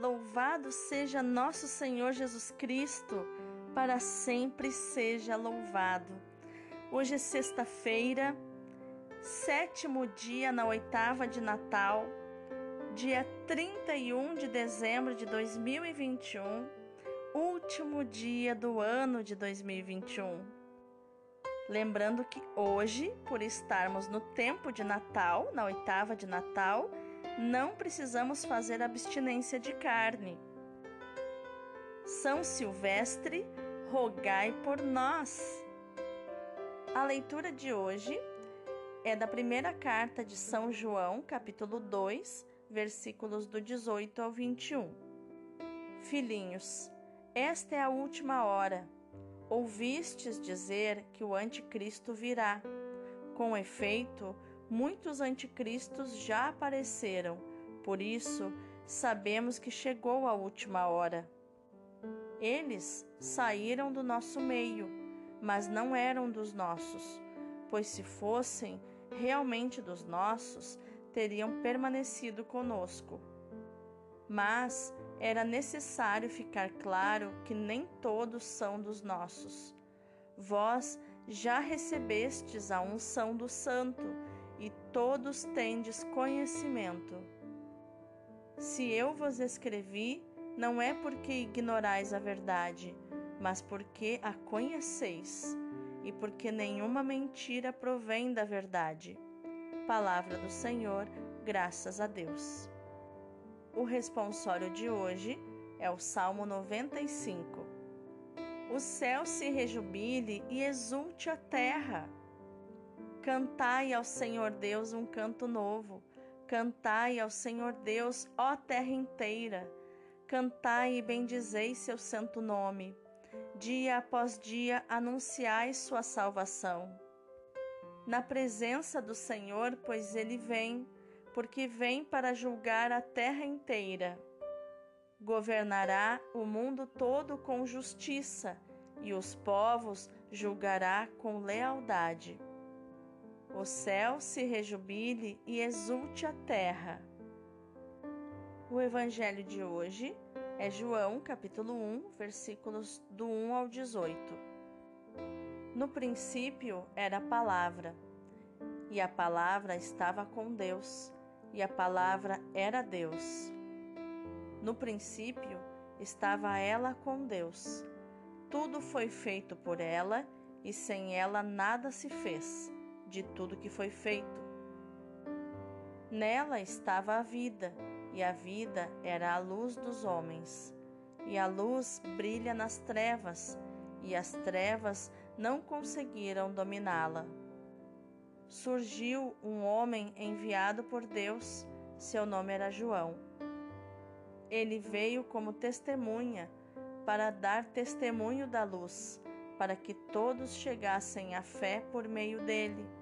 Louvado seja nosso Senhor Jesus Cristo, para sempre seja louvado. Hoje é sexta-feira, sétimo dia na oitava de Natal, dia 31 de dezembro de 2021, último dia do ano de 2021. Lembrando que hoje, por estarmos no tempo de Natal, na oitava de Natal, não precisamos fazer abstinência de carne. São Silvestre, rogai por nós. A leitura de hoje é da primeira carta de São João, capítulo 2, versículos do 18 ao 21. Filhinhos, esta é a última hora. Ouvistes dizer que o anticristo virá. Com efeito, muitos anticristos já apareceram, por isso sabemos que chegou a última hora. Eles saíram do nosso meio, mas não eram dos nossos, pois se fossem realmente dos nossos, teriam permanecido conosco. Mas era necessário ficar claro que nem todos são dos nossos. Vós já recebestes a unção do Santo e todos tendes conhecimento. Se eu vos escrevi, não é porque ignorais a verdade, mas porque a conheceis, e porque nenhuma mentira provém da verdade. Palavra do Senhor, graças a Deus. O responsório de hoje é o Salmo 95. O céu se rejubile e exulte a terra Cantai ao Senhor Deus um canto novo. Cantai ao Senhor Deus, ó terra inteira. Cantai e bendizei seu santo nome. Dia após dia anunciai sua salvação. Na presença do Senhor, pois ele vem, porque vem para julgar a terra inteira. Governará o mundo todo com justiça, e os povos julgará com lealdade. O céu se rejubile e exulte a terra. O evangelho de hoje é João, capítulo 1, versículos do 1 ao 18. No princípio era a palavra, e a palavra estava com Deus, e a palavra era Deus. No princípio estava ela com Deus. Tudo foi feito por ela, e sem ela nada se fez de tudo que foi feito. Nela estava a vida, e a vida era a luz dos homens. E a luz brilha nas trevas, e as trevas não conseguiram dominá-la. Surgiu um homem enviado por Deus, seu nome era João. Ele veio como testemunha para dar testemunho da luz, para que todos chegassem à fé por meio dele.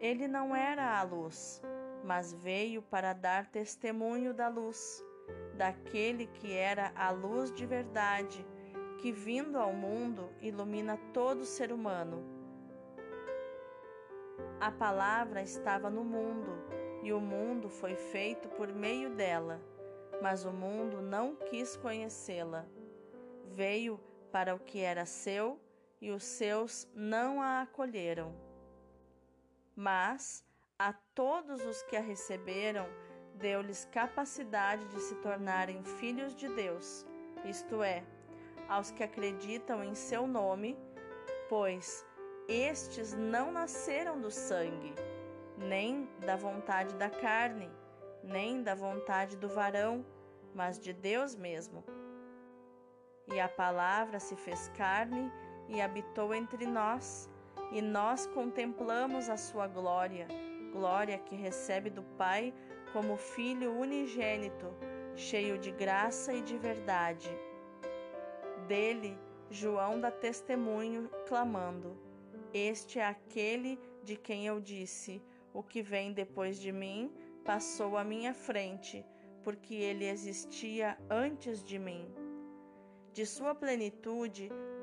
Ele não era a luz, mas veio para dar testemunho da luz, daquele que era a luz de verdade, que vindo ao mundo ilumina todo ser humano. A palavra estava no mundo, e o mundo foi feito por meio dela, mas o mundo não quis conhecê-la. Veio para o que era seu, e os seus não a acolheram. Mas a todos os que a receberam, deu-lhes capacidade de se tornarem filhos de Deus, isto é, aos que acreditam em seu nome, pois estes não nasceram do sangue, nem da vontade da carne, nem da vontade do varão, mas de Deus mesmo. E a palavra se fez carne e habitou entre nós e nós contemplamos a sua glória, glória que recebe do Pai como Filho unigênito, cheio de graça e de verdade. Dele, João dá testemunho, clamando: Este é aquele de quem eu disse: O que vem depois de mim passou à minha frente, porque ele existia antes de mim. De sua plenitude,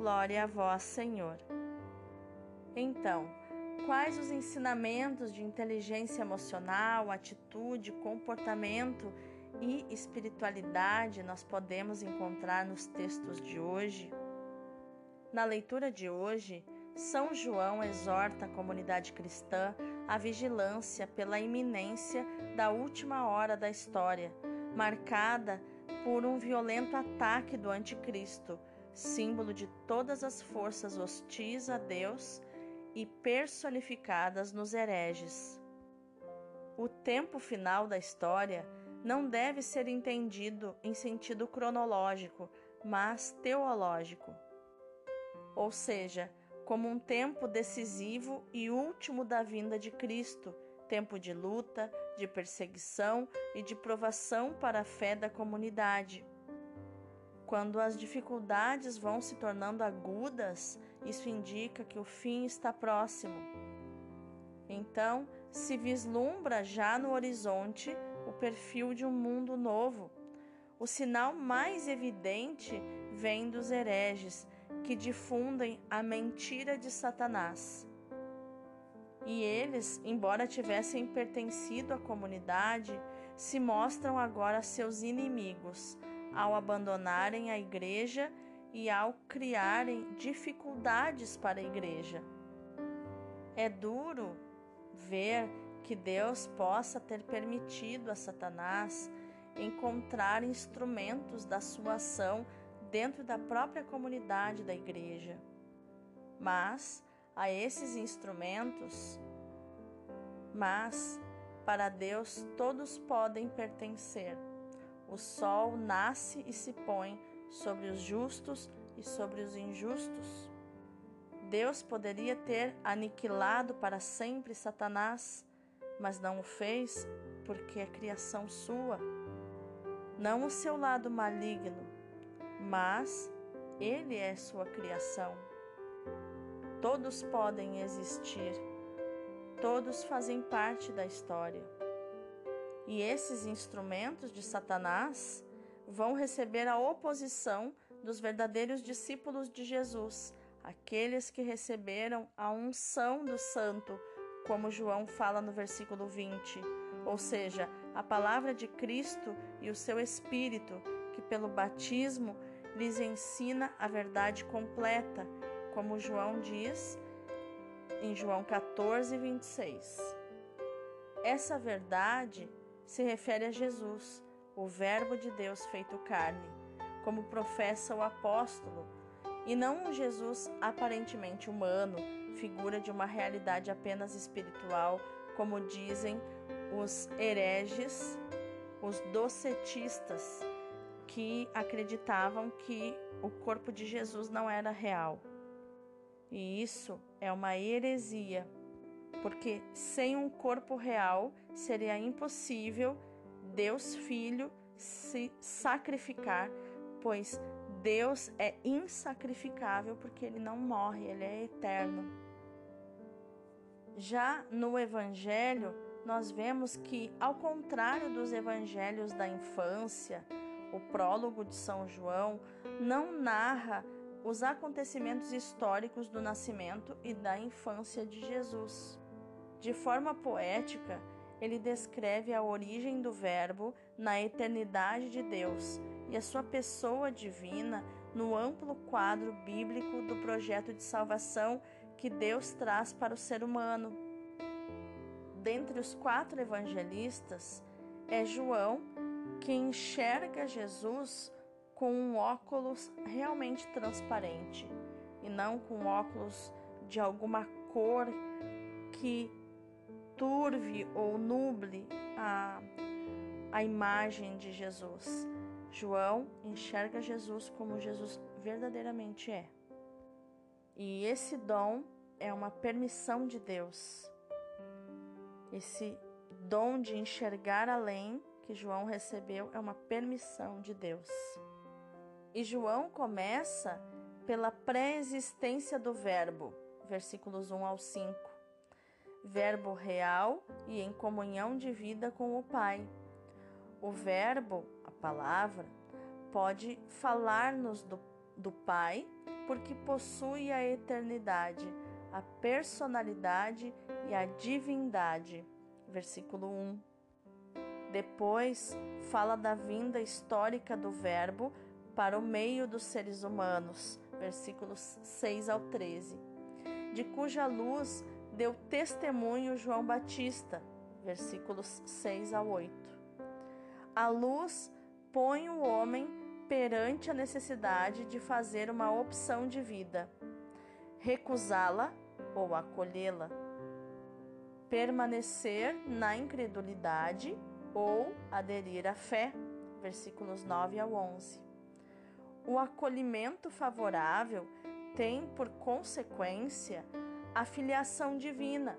glória a vós, Senhor. Então, quais os ensinamentos de inteligência emocional, atitude, comportamento e espiritualidade nós podemos encontrar nos textos de hoje? Na leitura de hoje, São João exorta a comunidade cristã à vigilância pela iminência da última hora da história, marcada por um violento ataque do Anticristo, símbolo de todas as forças hostis a Deus e personificadas nos hereges. O tempo final da história não deve ser entendido em sentido cronológico, mas teológico. Ou seja, como um tempo decisivo e último da vinda de Cristo, tempo de luta, de perseguição e de provação para a fé da comunidade. Quando as dificuldades vão se tornando agudas, isso indica que o fim está próximo. Então, se vislumbra já no horizonte o perfil de um mundo novo. O sinal mais evidente vem dos hereges, que difundem a mentira de Satanás. E eles, embora tivessem pertencido à comunidade, se mostram agora seus inimigos ao abandonarem a igreja e ao criarem dificuldades para a igreja. É duro ver que Deus possa ter permitido a Satanás encontrar instrumentos da sua ação dentro da própria comunidade da igreja. Mas a esses instrumentos, mas para Deus todos podem pertencer. O sol nasce e se põe sobre os justos e sobre os injustos. Deus poderia ter aniquilado para sempre Satanás, mas não o fez porque é criação sua, não o seu lado maligno, mas ele é sua criação. Todos podem existir, todos fazem parte da história. E esses instrumentos de Satanás vão receber a oposição dos verdadeiros discípulos de Jesus, aqueles que receberam a unção do Santo, como João fala no versículo 20, ou seja, a palavra de Cristo e o seu Espírito, que pelo batismo lhes ensina a verdade completa, como João diz em João 14, 26. Essa verdade se refere a Jesus o Verbo de Deus feito carne, como professa o apóstolo, e não um Jesus aparentemente humano, figura de uma realidade apenas espiritual, como dizem os hereges, os docetistas, que acreditavam que o corpo de Jesus não era real. E isso é uma heresia, porque sem um corpo real seria impossível Deus Filho se sacrificar, pois Deus é insacrificável porque ele não morre, ele é eterno. Já no Evangelho, nós vemos que, ao contrário dos evangelhos da infância, o prólogo de São João não narra os acontecimentos históricos do nascimento e da infância de Jesus. De forma poética, ele descreve a origem do Verbo na eternidade de Deus e a sua pessoa divina no amplo quadro bíblico do projeto de salvação que Deus traz para o ser humano. Dentre os quatro evangelistas, é João que enxerga Jesus com um óculos realmente transparente e não com óculos de alguma cor que turve ou nuble a, a imagem de Jesus. João enxerga Jesus como Jesus verdadeiramente é. E esse dom é uma permissão de Deus. Esse dom de enxergar além, que João recebeu é uma permissão de Deus. E João começa pela pré-existência do Verbo, versículos 1 ao 5. Verbo real e em comunhão de vida com o Pai. O Verbo, a palavra, pode falar-nos do, do Pai porque possui a eternidade, a personalidade e a divindade. Versículo 1. Depois fala da vinda histórica do Verbo para o meio dos seres humanos, versículos 6 ao 13, de cuja luz deu testemunho João Batista, versículos 6 a 8. A luz põe o homem perante a necessidade de fazer uma opção de vida, recusá-la ou acolhê-la, permanecer na incredulidade ou aderir à fé, versículos 9 ao 11. O acolhimento favorável tem por consequência a filiação divina,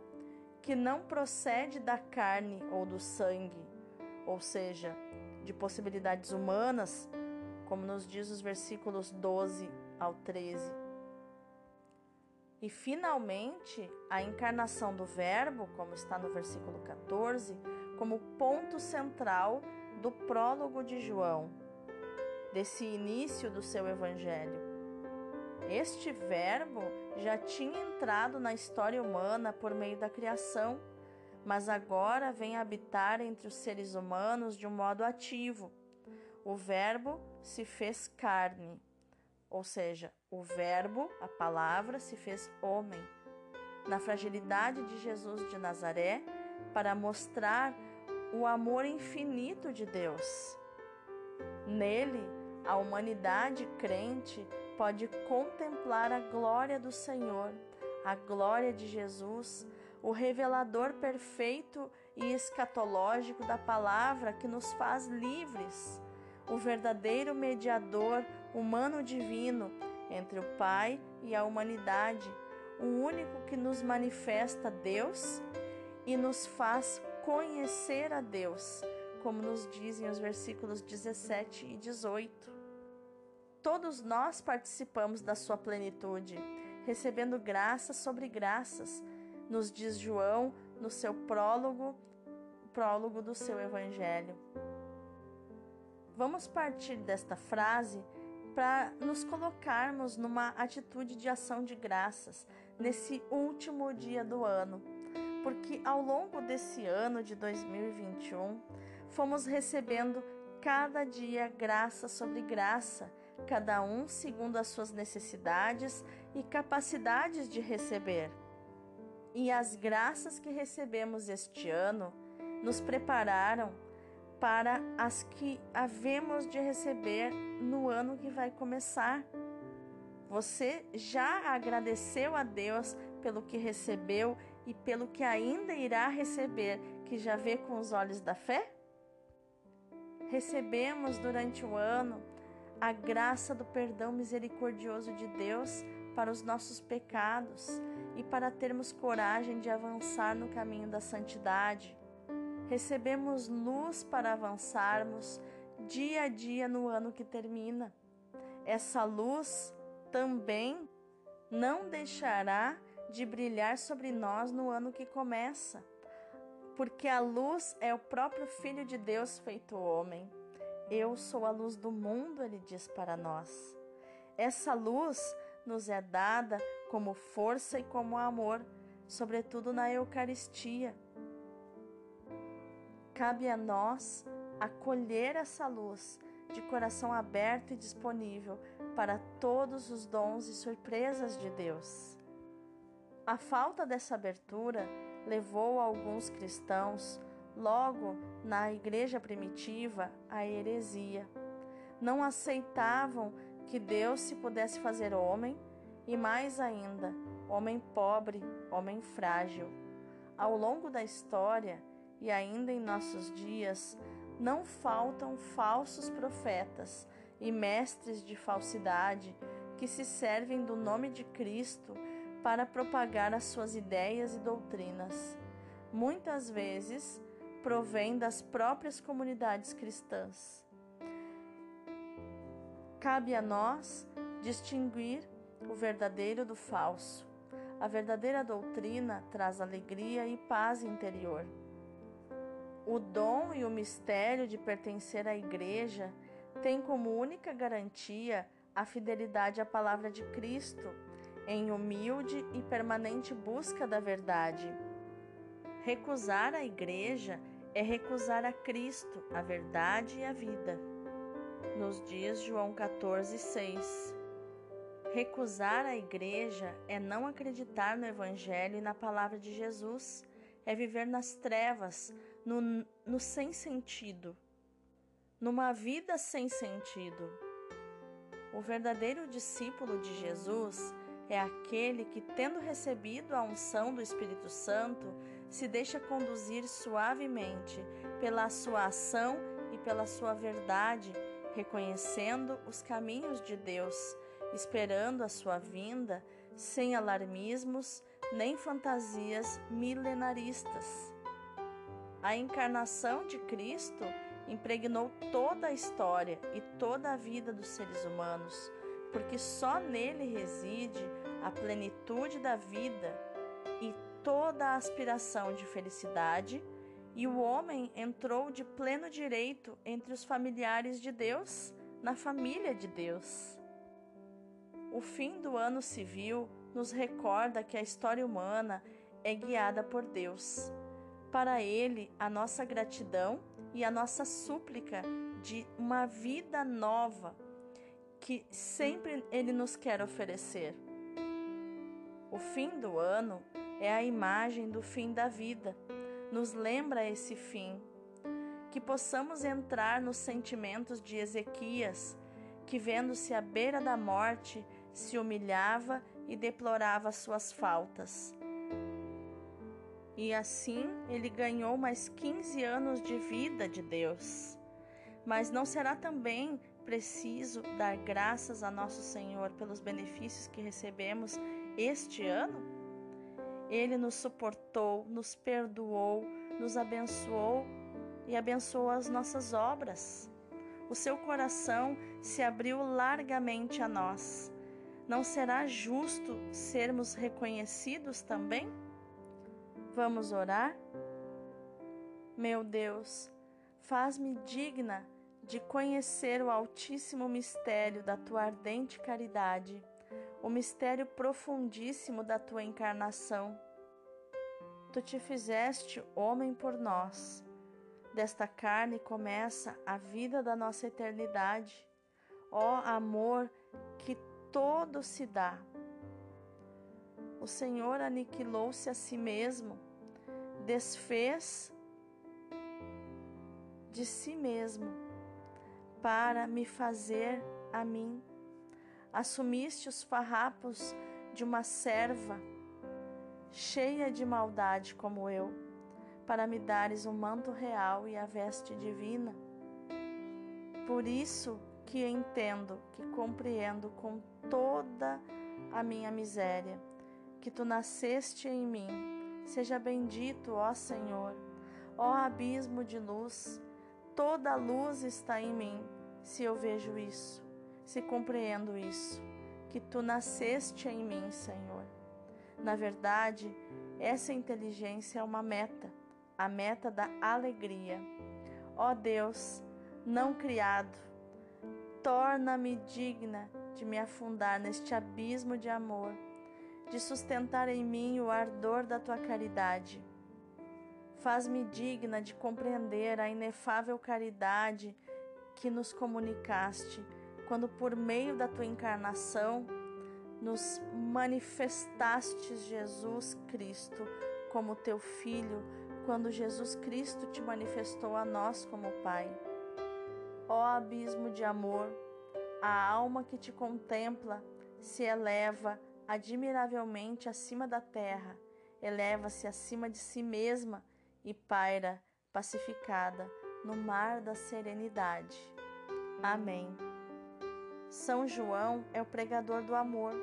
que não procede da carne ou do sangue, ou seja, de possibilidades humanas, como nos diz os versículos 12 ao 13. E finalmente, a encarnação do Verbo, como está no versículo 14, como ponto central do prólogo de João, desse início do seu evangelho. Este Verbo já tinha entrado na história humana por meio da criação, mas agora vem habitar entre os seres humanos de um modo ativo. O Verbo se fez carne, ou seja, o Verbo, a palavra, se fez homem. Na fragilidade de Jesus de Nazaré, para mostrar o amor infinito de Deus. Nele, a humanidade crente pode contemplar a glória do Senhor, a glória de Jesus, o revelador perfeito e escatológico da palavra que nos faz livres, o verdadeiro mediador humano-divino entre o Pai e a humanidade, o único que nos manifesta Deus e nos faz conhecer a Deus, como nos dizem os versículos 17 e 18. Todos nós participamos da sua plenitude, recebendo graças sobre graças, nos diz João no seu prólogo, prólogo do seu evangelho. Vamos partir desta frase para nos colocarmos numa atitude de ação de graças nesse último dia do ano, porque ao longo desse ano de 2021 fomos recebendo cada dia graça sobre graça, cada um segundo as suas necessidades e capacidades de receber. E as graças que recebemos este ano nos prepararam para as que havemos de receber no ano que vai começar. Você já agradeceu a Deus pelo que recebeu e pelo que ainda irá receber, que já vê com os olhos da fé? Recebemos durante o ano a graça do perdão misericordioso de Deus para os nossos pecados e para termos coragem de avançar no caminho da santidade recebemos luz para avançarmos dia a dia no ano que termina. Essa luz também não deixará de brilhar sobre nós no ano que começa, porque a luz é o próprio Filho de Deus feito homem. Eu sou a luz do mundo, ele diz para nós. Essa luz nos é dada como força e como amor, sobretudo na Eucaristia Cabe a nós acolher essa luz de coração aberto e disponível para todos os dons e surpresas de Deus. A falta dessa abertura levou alguns cristãos, logo na igreja primitiva, à heresia. Não aceitavam que Deus se pudesse fazer homem e, mais ainda, homem pobre, homem frágil. Ao longo da história, e ainda em nossos dias, não faltam falsos profetas e mestres de falsidade que se servem do nome de Cristo para propagar as suas ideias e doutrinas. Muitas vezes, provém das próprias comunidades cristãs. Cabe a nós distinguir o verdadeiro do falso. A verdadeira doutrina traz alegria e paz interior. O dom e o mistério de pertencer à Igreja têm como única garantia a fidelidade à palavra de Cristo, em humilde e permanente busca da verdade. Recusar a Igreja é recusar a Cristo, a verdade e a vida. Nos dias João 14, 6. Recusar a Igreja é não acreditar no Evangelho e na palavra de Jesus, é viver nas trevas, no, no sem sentido, numa vida sem sentido. O verdadeiro discípulo de Jesus é aquele que, tendo recebido a unção do Espírito Santo, se deixa conduzir suavemente pela sua ação e pela sua verdade, reconhecendo os caminhos de Deus, esperando a sua vinda, sem alarmismos nem fantasias milenaristas. A encarnação de Cristo impregnou toda a história e toda a vida dos seres humanos, porque só nele reside a plenitude da vida toda a aspiração de felicidade, e o homem entrou de pleno direito entre os familiares de Deus, na família de Deus. O fim do ano civil nos recorda que a história humana é guiada por Deus para Ele a nossa gratidão e a nossa súplica de uma vida nova que sempre Ele nos quer oferecer. O fim do ano é a imagem do fim da vida, nos lembra esse fim. Que possamos entrar nos sentimentos de Ezequias, que, vendo-se à beira da morte, se humilhava e deplorava suas faltas e assim ele ganhou mais 15 anos de vida de Deus. Mas não será também preciso dar graças a nosso Senhor pelos benefícios que recebemos este ano? Ele nos suportou, nos perdoou, nos abençoou e abençoou as nossas obras. O seu coração se abriu largamente a nós. Não será justo sermos reconhecidos também? Vamos orar? Meu Deus, faz-me digna de conhecer o altíssimo mistério da tua ardente caridade, o mistério profundíssimo da tua encarnação. Tu te fizeste homem por nós. Desta carne começa a vida da nossa eternidade. Ó amor que todo se dá o Senhor aniquilou-se a si mesmo, desfez de si mesmo para me fazer a mim. Assumiste os farrapos de uma serva cheia de maldade como eu, para me dares o manto real e a veste divina. Por isso que entendo, que compreendo com toda a minha miséria que tu nasceste em mim. Seja bendito, ó Senhor, ó abismo de luz, toda a luz está em mim, se eu vejo isso, se compreendo isso, que tu nasceste em mim, Senhor. Na verdade, essa inteligência é uma meta, a meta da alegria. Ó Deus, não criado, torna-me digna de me afundar neste abismo de amor de sustentar em mim o ardor da tua caridade. Faz-me digna de compreender a inefável caridade que nos comunicaste, quando por meio da tua encarnação nos manifestastes Jesus Cristo como teu filho, quando Jesus Cristo te manifestou a nós como Pai. Ó abismo de amor, a alma que te contempla se eleva admiravelmente acima da terra, eleva-se acima de si mesma e paira pacificada no mar da serenidade. Amém. São João é o pregador do amor.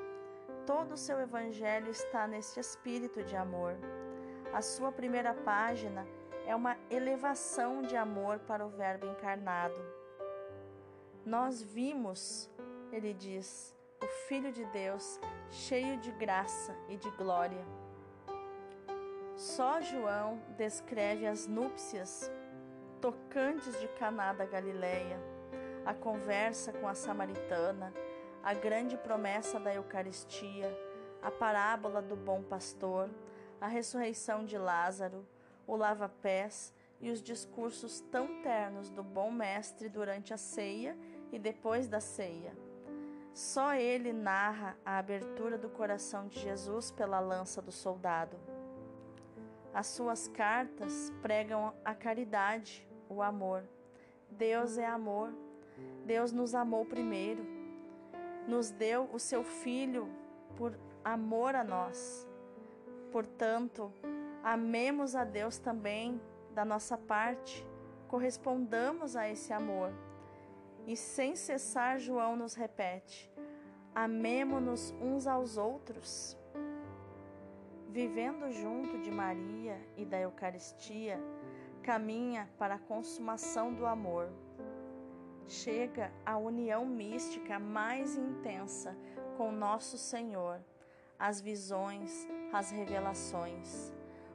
Todo o seu evangelho está neste espírito de amor. A sua primeira página é uma elevação de amor para o Verbo encarnado. Nós vimos, ele diz, o Filho de Deus cheio de graça e de glória. Só João descreve as núpcias tocantes de Caná da Galileia, a conversa com a samaritana, a grande promessa da Eucaristia, a parábola do bom pastor, a ressurreição de Lázaro, o lava-pés e os discursos tão ternos do bom mestre durante a ceia e depois da ceia. Só ele narra a abertura do coração de Jesus pela lança do soldado. As suas cartas pregam a caridade, o amor. Deus é amor. Deus nos amou primeiro. Nos deu o seu Filho por amor a nós. Portanto, amemos a Deus também da nossa parte, correspondamos a esse amor. E sem cessar, João nos repete: amemo-nos uns aos outros. Vivendo junto de Maria e da Eucaristia, caminha para a consumação do amor. Chega a união mística mais intensa com nosso Senhor, as visões, as revelações.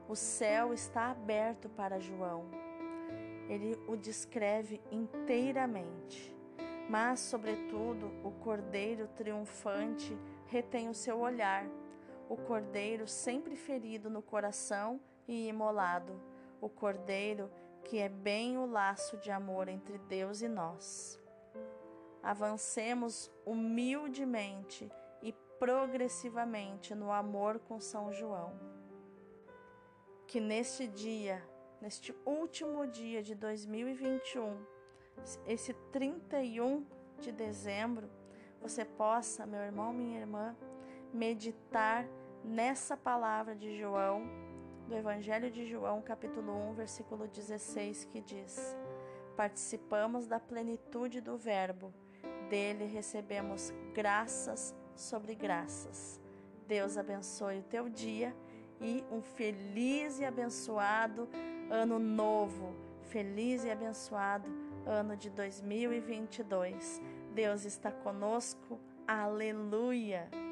O céu está aberto para João. Ele o descreve inteiramente. Mas, sobretudo, o cordeiro triunfante retém o seu olhar, o cordeiro sempre ferido no coração e imolado o Cordeiro, que é bem o laço de amor entre Deus e nós. Avancemos humildemente e progressivamente no amor com São João. Que neste dia, neste último dia de 2021, esse 31 de dezembro, você possa, meu irmão, minha irmã, meditar nessa palavra de João do Evangelho de João, capítulo 1, versículo 16, que diz: Participamos da plenitude do Verbo, dele recebemos graças sobre graças. Deus abençoe o teu dia e um feliz e abençoado ano novo. Feliz e abençoado ano de 2022. Deus está conosco. Aleluia!